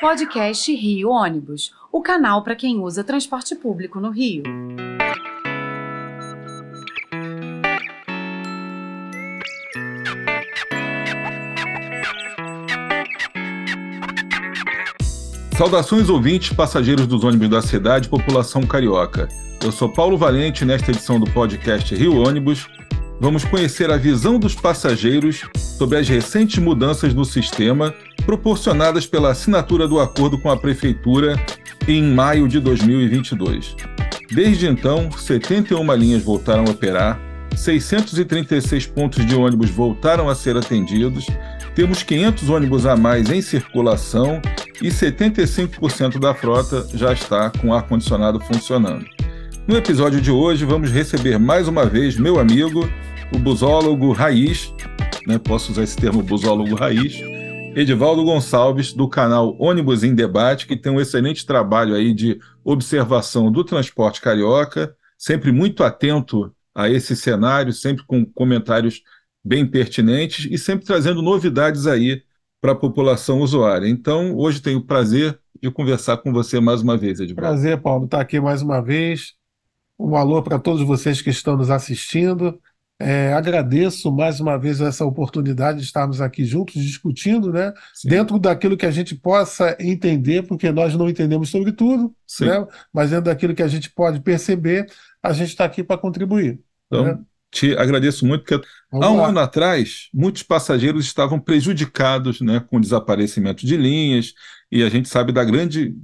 Podcast Rio Ônibus, o canal para quem usa transporte público no Rio. Saudações ouvintes, passageiros dos ônibus da cidade, população carioca. Eu sou Paulo Valente, nesta edição do podcast Rio Ônibus, vamos conhecer a visão dos passageiros sobre as recentes mudanças no sistema proporcionadas pela assinatura do acordo com a Prefeitura em maio de 2022. Desde então, 71 linhas voltaram a operar, 636 pontos de ônibus voltaram a ser atendidos, temos 500 ônibus a mais em circulação e 75% da frota já está com ar-condicionado funcionando. No episódio de hoje, vamos receber mais uma vez meu amigo, o busólogo raiz, né, posso usar esse termo busólogo raiz, Edivaldo Gonçalves, do canal Ônibus em Debate, que tem um excelente trabalho aí de observação do transporte carioca, sempre muito atento a esse cenário, sempre com comentários bem pertinentes e sempre trazendo novidades aí para a população usuária. Então, hoje tenho o prazer de conversar com você mais uma vez, Edivaldo. Prazer, Paulo, estar aqui mais uma vez. Um alô para todos vocês que estão nos assistindo. É, agradeço mais uma vez essa oportunidade de estarmos aqui juntos discutindo, né? Sim. Dentro daquilo que a gente possa entender, porque nós não entendemos sobre tudo, né? Mas dentro daquilo que a gente pode perceber, a gente está aqui para contribuir. Então, né? te agradeço muito, porque Vamos há um lá. ano atrás, muitos passageiros estavam prejudicados né, com o desaparecimento de linhas, e a gente sabe da grande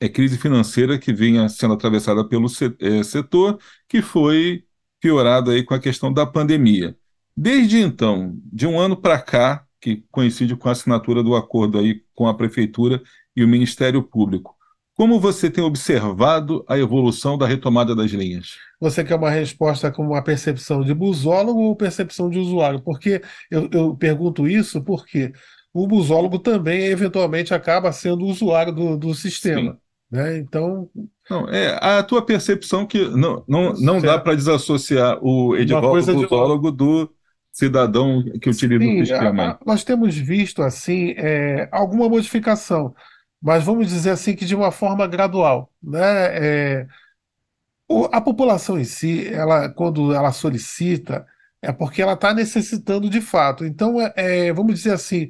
é, crise financeira que vinha sendo atravessada pelo é, setor, que foi piorada aí com a questão da pandemia. Desde então, de um ano para cá, que coincide com a assinatura do acordo aí com a prefeitura e o Ministério Público, como você tem observado a evolução da retomada das linhas? Você quer uma resposta com uma percepção de busólogo ou percepção de usuário? Porque eu, eu pergunto isso porque o busólogo também eventualmente acaba sendo usuário do, do sistema. Sim. Né? Então. Não, é a tua percepção que não, não, não dá para desassociar o Edivaldo busólogo do cidadão que utiliza Sim, o sistema. Nós temos visto assim é, alguma modificação, mas vamos dizer assim que de uma forma gradual. Né? É, o, a população em si, ela, quando ela solicita, é porque ela está necessitando de fato. Então, é, é, vamos dizer assim,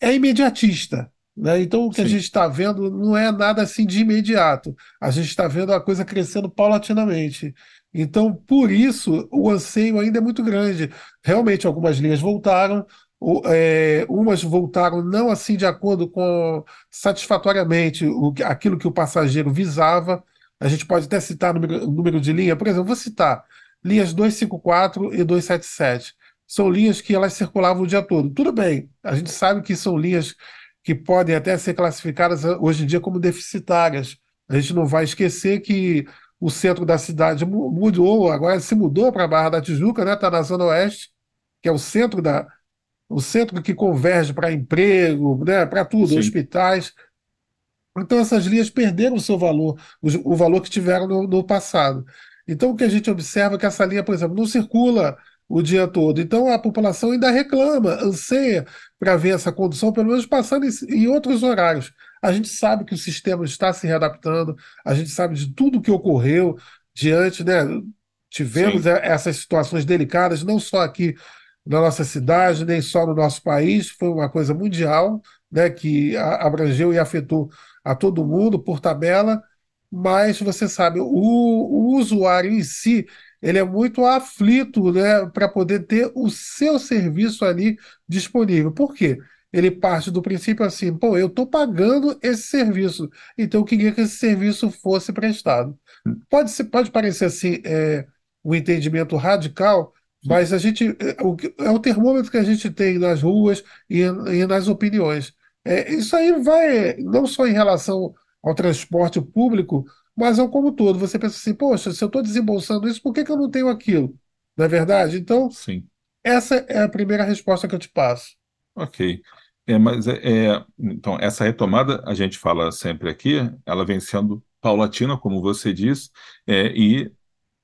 é imediatista. Né? Então, o que Sim. a gente está vendo não é nada assim de imediato. A gente está vendo a coisa crescendo paulatinamente. Então, por isso, o anseio ainda é muito grande. Realmente, algumas linhas voltaram, é, umas voltaram não assim de acordo com satisfatoriamente o, aquilo que o passageiro visava. A gente pode até citar número, número de linha, por exemplo, vou citar linhas 254 e 277. São linhas que elas circulavam o dia todo. Tudo bem, a gente sabe que são linhas que podem até ser classificadas ah, hoje em dia como deficitárias. A gente não vai esquecer que o centro da cidade mudou, agora se mudou para a Barra da Tijuca, né? Está na Zona Oeste, que é o centro da o centro que converge para emprego, né? Para tudo, Sim. hospitais. Então essas linhas perderam o seu valor, o, o valor que tiveram no, no passado. Então o que a gente observa é que essa linha, por exemplo, não circula o dia todo. Então a população ainda reclama, anseia para ver essa condução, pelo menos passando em, outros horários. A gente sabe que o sistema está se readaptando, a gente sabe de tudo que ocorreu diante, né? Tivemos Sim. essas situações delicadas, não só aqui na nossa cidade, nem só no nosso país, foi uma coisa mundial, né, que abrangeu e afetou a todo mundo por tabela, mas você sabe, o, o usuário em si, ele é muito aflito né, para poder ter o seu serviço ali disponível. Por quê? Ele parte do princípio assim, pô, eu estou pagando esse serviço, então eu queria que esse serviço fosse prestado. Pode, ser, pode parecer assim é, um entendimento radical, mas a gente é, é o termômetro que a gente tem nas ruas e, e nas opiniões. É, isso aí vai não só em relação ao transporte público, mas ao como todo. Você pensa assim, poxa, se eu estou desembolsando isso, por que, que eu não tenho aquilo? Não é verdade? Então, Sim. essa é a primeira resposta que eu te passo. Ok. É, mas é, é, então, essa retomada, a gente fala sempre aqui, ela vem sendo paulatina, como você disse, é, e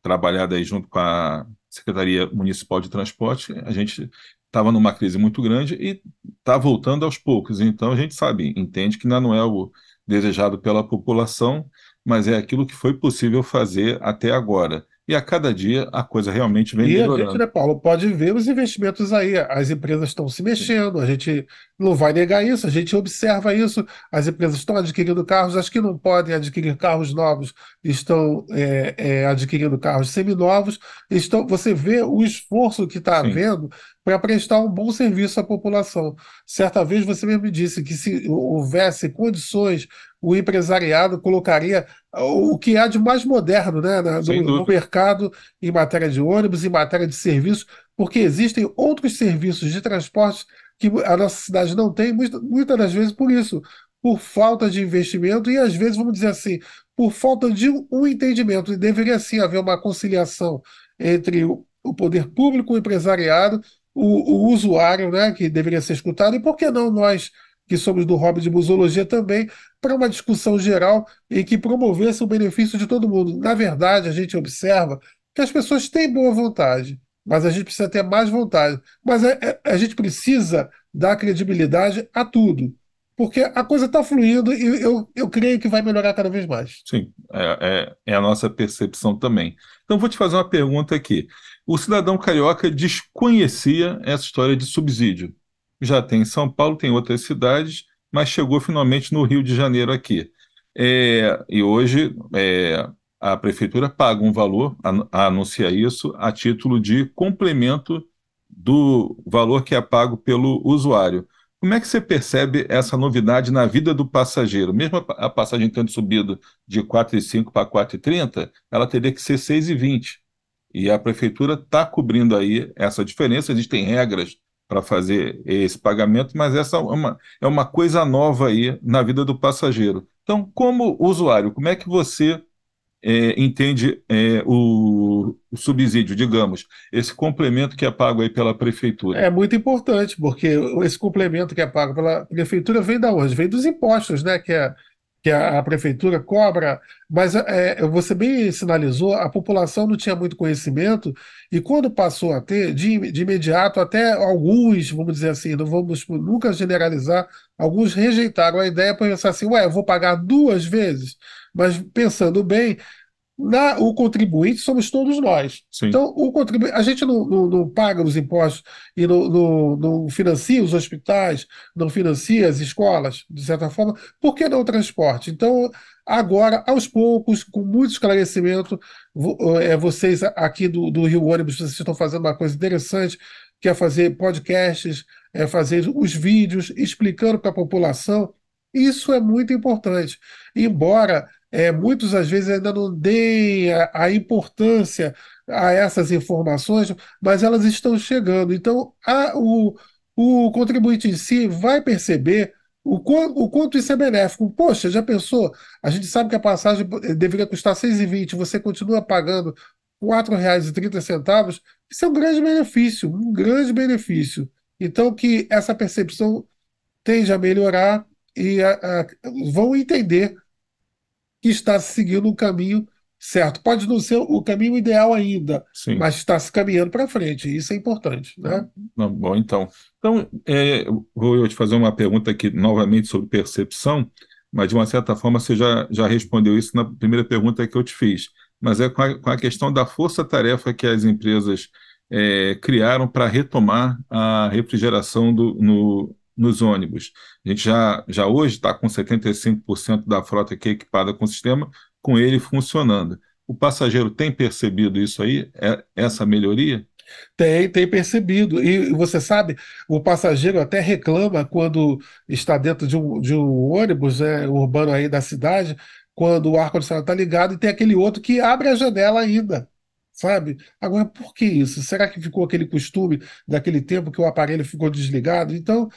trabalhada aí junto com a Secretaria Municipal de Transporte, a gente estava numa crise muito grande e está voltando aos poucos. Então a gente sabe, entende que ainda não é o desejado pela população, mas é aquilo que foi possível fazer até agora e a cada dia a coisa realmente vem e melhorando. a gente, né, Paulo, pode ver os investimentos aí. As empresas estão se mexendo, a gente não vai negar isso, a gente observa isso. As empresas estão adquirindo carros, as que não podem adquirir carros novos estão é, é, adquirindo carros seminovos. Estão, você vê o esforço que está havendo para prestar um bom serviço à população. Certa vez você mesmo disse que se houvesse condições o empresariado colocaria o que há de mais moderno né, no, no, mercado em matéria de ônibus, em matéria de serviços, porque existem outros serviços de transporte que a nossa cidade não tem, muitas das vezes por isso, por falta de investimento e às vezes, vamos dizer assim, por falta de um entendimento. E deveria sim haver uma conciliação entre o, o poder público, o empresariado, o, o usuário, né, que deveria ser escutado, e por que não nós que somos do hobby de musologia também, para uma discussão geral e que promovesse o benefício de todo mundo. Na verdade, a gente observa que as pessoas têm boa vontade, mas a gente precisa ter mais vontade. Mas a, é, é, a gente precisa dar credibilidade a tudo. Porque a coisa está fluindo e eu, eu creio que vai melhorar cada vez mais. Sim, é, é, é a nossa percepção também. Então, vou te fazer uma pergunta aqui. O cidadão carioca desconhecia essa história de subsídio já tem em São Paulo, tem outras cidades, mas chegou finalmente no Rio de Janeiro aqui. É, e hoje é, a prefeitura paga um valor, a, a anunciar isso, a título de complemento do valor que é pago pelo usuário. Como é que você percebe essa novidade na vida do passageiro? Mesmo a passagem tendo subido de 4,5 para 4,30, ela teria que ser 6,20. E a prefeitura está cobrindo aí essa diferença. Existem regras para fazer esse pagamento, mas essa é uma, é uma coisa nova aí na vida do passageiro. Então, como usuário, como é que você é, entende é, o, o, subsídio, digamos, esse complemento que é pago aí pela prefeitura? É muito importante, porque esse complemento que é pago pela prefeitura vem da onde? Vem dos impostos, né? Que é que a, a prefeitura cobra, mas é, você bem sinalizou, a população não tinha muito conhecimento, e quando passou a ter, de, de imediato, até alguns, vamos dizer assim, não vamos nunca generalizar, alguns rejeitaram a ideia para pensar assim, ué, vou pagar duas vezes, mas pensando bem, na, o contribuinte somos todos nós. Sim. Então, o contribuinte, a gente não, não, não paga os impostos e não, não, não, financia os hospitais, não financia as escolas, de certa forma, por que não o transporte? Então, agora, aos poucos, com muito esclarecimento, é, vocês aqui do, do Rio Ônibus, vocês estão fazendo uma coisa interessante, que é fazer podcasts, é fazer os vídeos explicando para a população. Isso é muito importante. Embora é, muitos às vezes ainda não deem a, a, importância a essas informações, mas elas estão chegando. Então, a, o, o contribuinte em si vai perceber o, o quanto isso é benéfico. Poxa, já pensou? A gente sabe que a passagem deveria custar R$ 6,20, você continua pagando R$ 4,30. Isso é um grande benefício, um grande benefício. Então, que essa percepção tende a melhorar e a, a, vão entender que está seguindo um caminho certo. Pode não ser o caminho ideal ainda, Sim. mas está se caminhando para frente. Isso é importante. Né? Não, bom, então. Então, é, vou eu te fazer uma pergunta aqui novamente sobre percepção, mas de uma certa forma você já, já respondeu isso na primeira pergunta que eu te fiz. Mas é com a, com a questão da força-tarefa que as empresas é, criaram para retomar a refrigeração do, no, nos ônibus. A gente já, já hoje está com 75% da frota aqui equipada com o sistema, com ele funcionando. O passageiro tem percebido isso aí, é, essa melhoria? Tem, tem percebido. E você sabe, o passageiro até reclama quando está dentro de um, de um ônibus né, urbano aí da cidade, quando o ar-condicionado está ligado e tem aquele outro que abre a janela ainda sabe? Agora, por que isso? Será que ficou aquele costume daquele tempo que o aparelho ficou desligado? Então,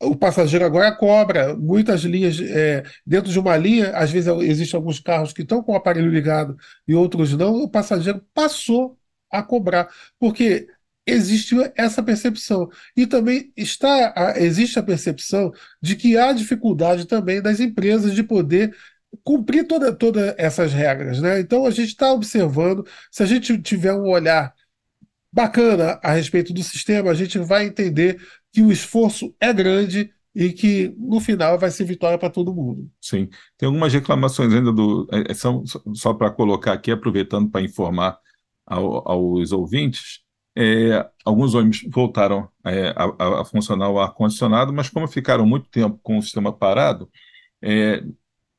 o passageiro agora cobra. Muitas linhas, é, dentro de uma linha, às vezes existem alguns carros que estão com o aparelho ligado e outros não, o passageiro passou a cobrar, porque existe essa percepção. E também está, existe a percepção de que há dificuldade também das empresas de poder cumprir todas toda essas regras. Né? Então a gente está observando, se a gente tiver um olhar bacana a respeito do sistema, a gente vai entender que o esforço é grande e que no final vai ser vitória para todo mundo. Sim. Tem algumas reclamações ainda do. É, são, só para colocar aqui, aproveitando para informar ao, aos ouvintes, é, alguns ônibus voltaram é, a, a, funcionar o ar-condicionado, mas como ficaram muito tempo com o sistema parado, é,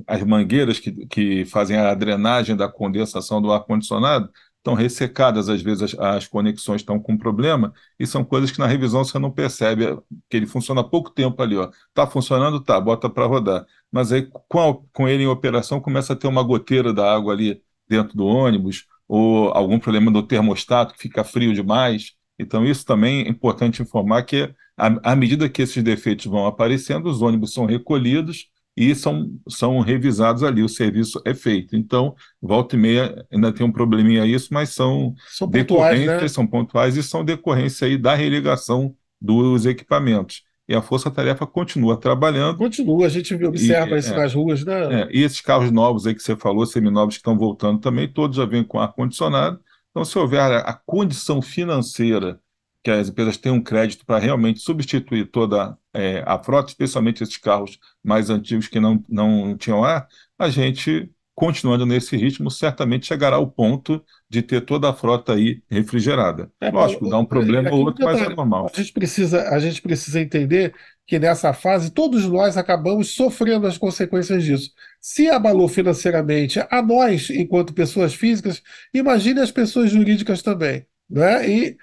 as mangueiras que, que fazem a drenagem da condensação do ar-condicionado estão ressecadas, às vezes as, as, conexões estão com problema, e são coisas que na revisão você não percebe, que ele funciona há pouco tempo ali, ó. Tá funcionando, tá, bota para rodar. Mas aí com, a, com ele em operação começa a ter uma goteira da água ali dentro do ônibus, ou algum problema do termostato que fica frio demais. Então isso também é importante informar que à medida que esses defeitos vão aparecendo, os ônibus são recolhidos e são, são revisados ali, o serviço é feito. Então, volta e meia ainda tem um probleminha isso, mas são, são pontuais, né? são pontuais e são decorrência aí da religação dos equipamentos. E a Força Tarefa continua trabalhando. Continua, a gente observa e, isso é, nas ruas, né? É, e esses carros novos aí que você falou, seminovos que estão voltando também, todos já vêm com ar-condicionado. Então, se houver a condição financeira que as empresas tenham um crédito para realmente substituir toda é, a frota, especialmente esses carros mais antigos que não, não tinham ar, a gente, continuando nesse ritmo, certamente chegará ao ponto de ter toda a frota aí refrigerada. É, Lógico, dá um problema ou outro, mas é normal. A gente, precisa, a gente precisa entender que nessa fase todos nós acabamos sofrendo as consequências disso. Se abalou financeiramente a nós, enquanto pessoas físicas, imagine as pessoas jurídicas também. Né? E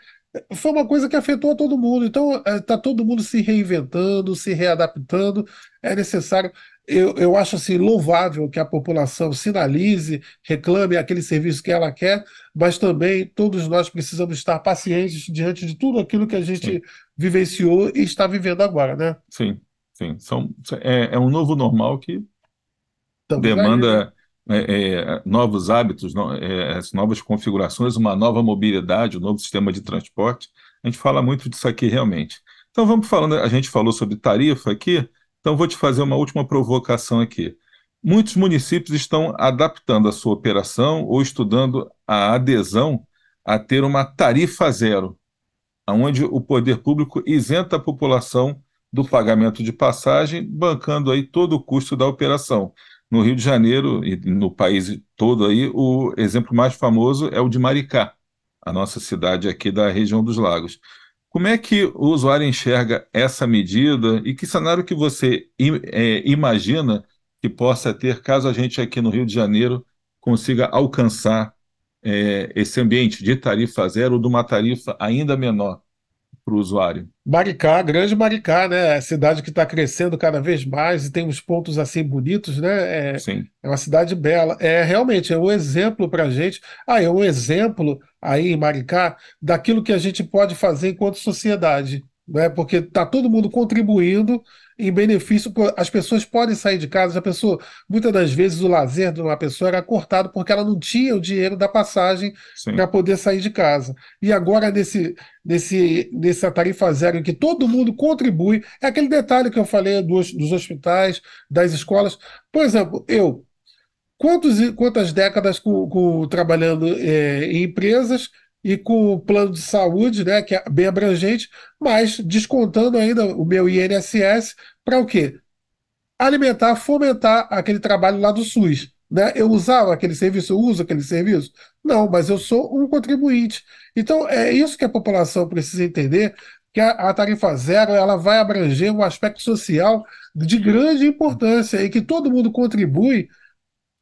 foi uma coisa que afetou a todo mundo. Então, está é, todo mundo se reinventando, se readaptando. É necessário. Eu, eu acho assim, louvável que a população sinalize, reclame aquele serviço que ela quer, mas também todos nós precisamos estar pacientes diante de tudo aquilo que a gente sim. vivenciou e está vivendo agora, né? Sim, sim. São, é, é um novo normal que Estamos demanda. Aí, né? É, é, novos hábitos, no, é, as novas configurações, uma nova mobilidade, um novo sistema de transporte. A gente fala muito disso aqui realmente. Então vamos falando, a gente falou sobre tarifa aqui, então vou te fazer uma última provocação aqui. Muitos municípios estão adaptando a sua operação ou estudando a adesão a ter uma tarifa zero, onde o poder público isenta a população do pagamento de passagem, bancando aí todo o custo da operação. No Rio de Janeiro e no país todo aí, o exemplo mais famoso é o de Maricá, a nossa cidade aqui da região dos lagos. Como é que o usuário enxerga essa medida e que cenário que você é, imagina que possa ter caso a gente aqui no Rio de Janeiro consiga alcançar é, esse ambiente de tarifa zero ou de uma tarifa ainda menor? Para o usuário. Maricá, grande Maricá, né? É a cidade que está crescendo cada vez mais e tem uns pontos assim bonitos, né? É, Sim. é uma cidade bela. É realmente é um exemplo para a gente. Ah, é um exemplo aí em Maricá daquilo que a gente pode fazer enquanto sociedade né? porque está todo mundo contribuindo em benefício. As pessoas podem sair de casa, a pessoa, muitas das vezes, o lazer de uma pessoa era cortado porque ela não tinha o dinheiro da passagem para poder sair de casa. E agora, nesse, nesse, nessa tarifa zero, em que todo mundo contribui, é aquele detalhe que eu falei dos, dos hospitais, das escolas. Por exemplo, eu. Quantos, quantas décadas com, com trabalhando é, em empresas e com o plano de saúde, né, que é bem abrangente, mas descontando ainda o meu INSS para o quê? Alimentar, fomentar aquele trabalho lá do SUS. Né? Eu usava aquele serviço, eu uso aquele serviço? Não, mas eu sou um contribuinte. Então, é isso que a população precisa entender, que a, a tarifa zero ela vai abranger um aspecto social de grande importância e que todo mundo contribui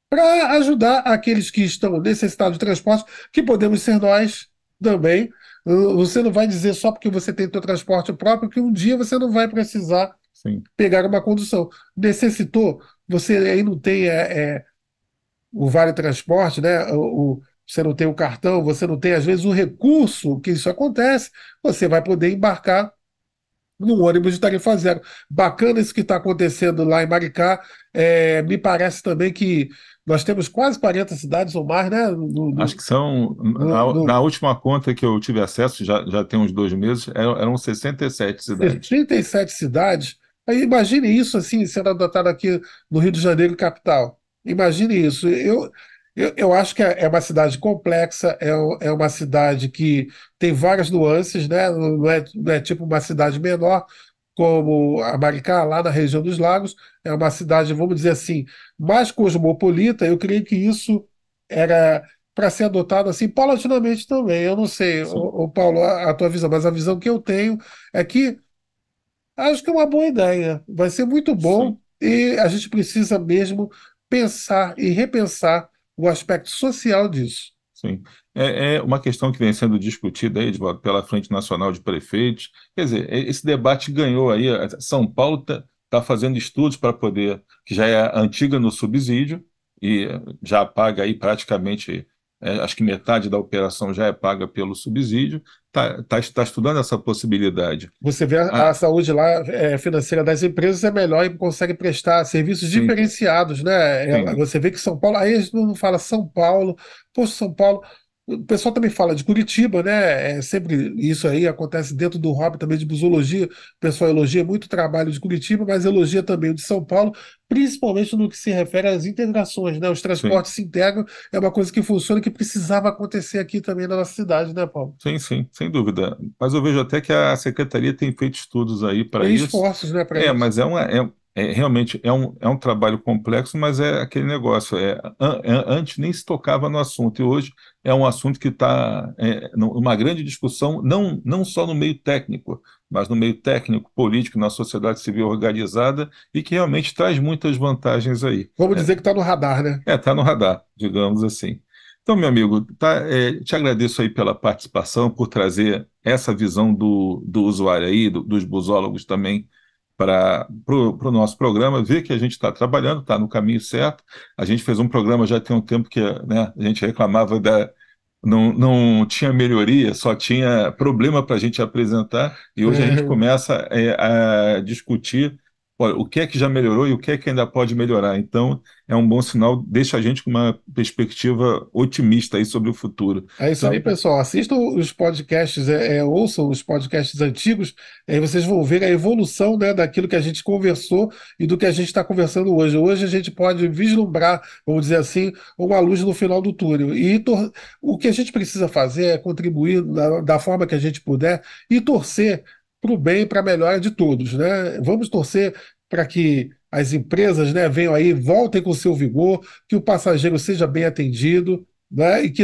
para ajudar aqueles que estão necessitados de transporte, que podemos ser nós, também. Você não vai dizer só porque você tem seu transporte próprio que um dia você não vai precisar Sim. pegar uma condução. Necessitou, você aí não tem é, é, o Vale Transporte, né? O, o, você não tem o cartão, você não tem, às vezes, o recurso que isso acontece, você vai poder embarcar num ônibus de tarifa zero. Bacana isso que está acontecendo lá em Maricá. É, me parece também que nós temos quase 40 cidades ou mais, né? No, no, Acho que são. Na, no, na, última conta que eu tive acesso, já, já tem uns dois meses, eram, eram 67 cidades. 37 cidades. Aí imagine isso assim, sendo adotado aqui no Rio de Janeiro, capital. Imagine isso. Eu, Eu, eu acho que é, é uma cidade complexa, é, é uma cidade que tem várias nuances, né? Não é, não é tipo uma cidade menor, como a Maricá, lá na região dos lagos, é uma cidade, vamos dizer assim, mais cosmopolita. Eu creio que isso era para ser adotado assim paulatinamente também. Eu não sei, o, Paulo, a, a, tua visão, mas a visão que eu tenho é que acho que é uma boa ideia. Vai ser muito bom Sim. e a gente precisa mesmo pensar e repensar o aspecto social disso. Sim. É, é, uma questão que vem sendo discutida aí pela Frente Nacional de Prefeitos. Quer dizer, esse debate ganhou aí. São Paulo está tá fazendo estudos para poder, que já é antiga no subsídio, e já paga aí praticamente é, acho que metade da operação já é paga pelo subsídio, está tá, tá estudando essa possibilidade. Você vê a, a ah. saúde lá é, financeira das empresas é melhor e consegue prestar serviços Sim. diferenciados, né? É, você vê que São Paulo, aí a gente não fala São Paulo, poxa, São Paulo, o pessoal também fala de Curitiba, né? É sempre isso aí acontece dentro do hobby também de busologia. O pessoal elogia muito o trabalho de Curitiba, mas elogia também o de São Paulo, principalmente no que se refere às integrações, né? Os transportes sim. se integram, é uma coisa que funciona que precisava acontecer aqui também na nossa cidade, né, Paulo? Sim, sim, sem dúvida. Mas eu vejo até que a secretaria tem feito estudos aí para isso. esforços, né, para É, isso. mas é uma é, é, realmente é um, é um trabalho complexo, mas é aquele negócio. É, an, antes nem se tocava no assunto, e hoje é um assunto que está é, numa grande discussão, não, não só no meio técnico, mas no meio técnico, político, na sociedade civil organizada, e que realmente traz muitas vantagens aí. Vamos é, dizer que está no radar, né? É, está no radar, digamos assim. Então, meu amigo, tá, é, te agradeço aí pela participação, por trazer essa visão do, do usuário aí, do, dos busólogos também, para o nosso programa, ver que a gente está trabalhando, está no caminho certo. A gente fez um programa já tem um tempo que né, a gente reclamava da. Não, não tinha melhoria, só tinha problema para a gente apresentar, e hoje a gente é. começa é, a discutir o que é que já melhorou e o que é que ainda pode melhorar. Então, é um bom sinal, deixa a gente com uma perspectiva otimista aí sobre o futuro. É isso aí, pessoal. Assistam os podcasts, é, é, ouçam os podcasts antigos, aí vocês vão ver a evolução né, daquilo que a gente conversou e do que a gente está conversando hoje. Hoje a gente pode vislumbrar, vamos dizer assim, uma luz no final do túnel. E o que a gente precisa fazer é contribuir da, da forma que a gente puder e torcer para o bem e para a melhora de todos. Né? Vamos torcer para que as empresas né, venham aí, voltem com seu vigor, que o passageiro seja bem atendido, né, e que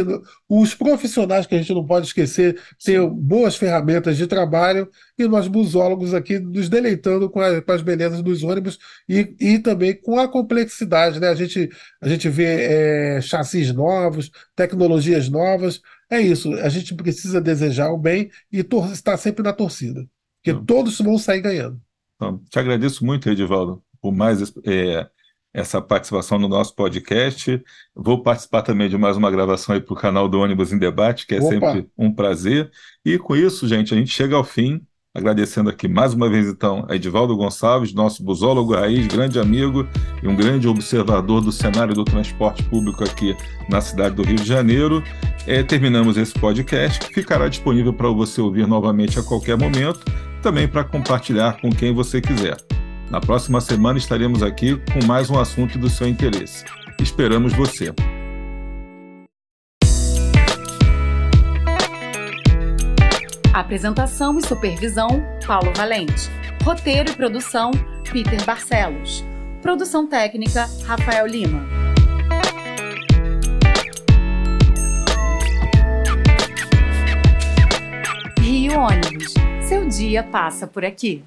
os profissionais que a gente não pode esquecer tenham boas ferramentas de trabalho e nós busólogos aqui nos deleitando com, a, com as belezas dos ônibus e, e, também com a complexidade. Né? A, gente, a gente vê é, chassis novos, tecnologias novas. É isso, a gente precisa desejar o bem e estar sempre na torcida. Porque Não. todos vão sair ganhando. Te agradeço muito, Edivaldo, por mais é, essa participação no nosso podcast. Vou participar também de mais uma gravação aí para o canal do Ônibus em Debate, que é Opa. sempre um prazer. E com isso, gente, a gente chega ao fim. Agradecendo aqui mais uma vez, então, a Edivaldo Gonçalves, nosso busólogo raiz, grande amigo e um grande observador do cenário do transporte público aqui na cidade do Rio de Janeiro. É, terminamos esse podcast, que ficará disponível para você ouvir novamente a qualquer momento também para compartilhar com quem você quiser. Na próxima semana estaremos aqui com mais um assunto do seu interesse. Esperamos você. Apresentação e supervisão: Paulo Valente. Roteiro e produção: Peter Barcelos. Produção técnica: Rafael Lima. Rio Ônibus seu dia passa por aqui.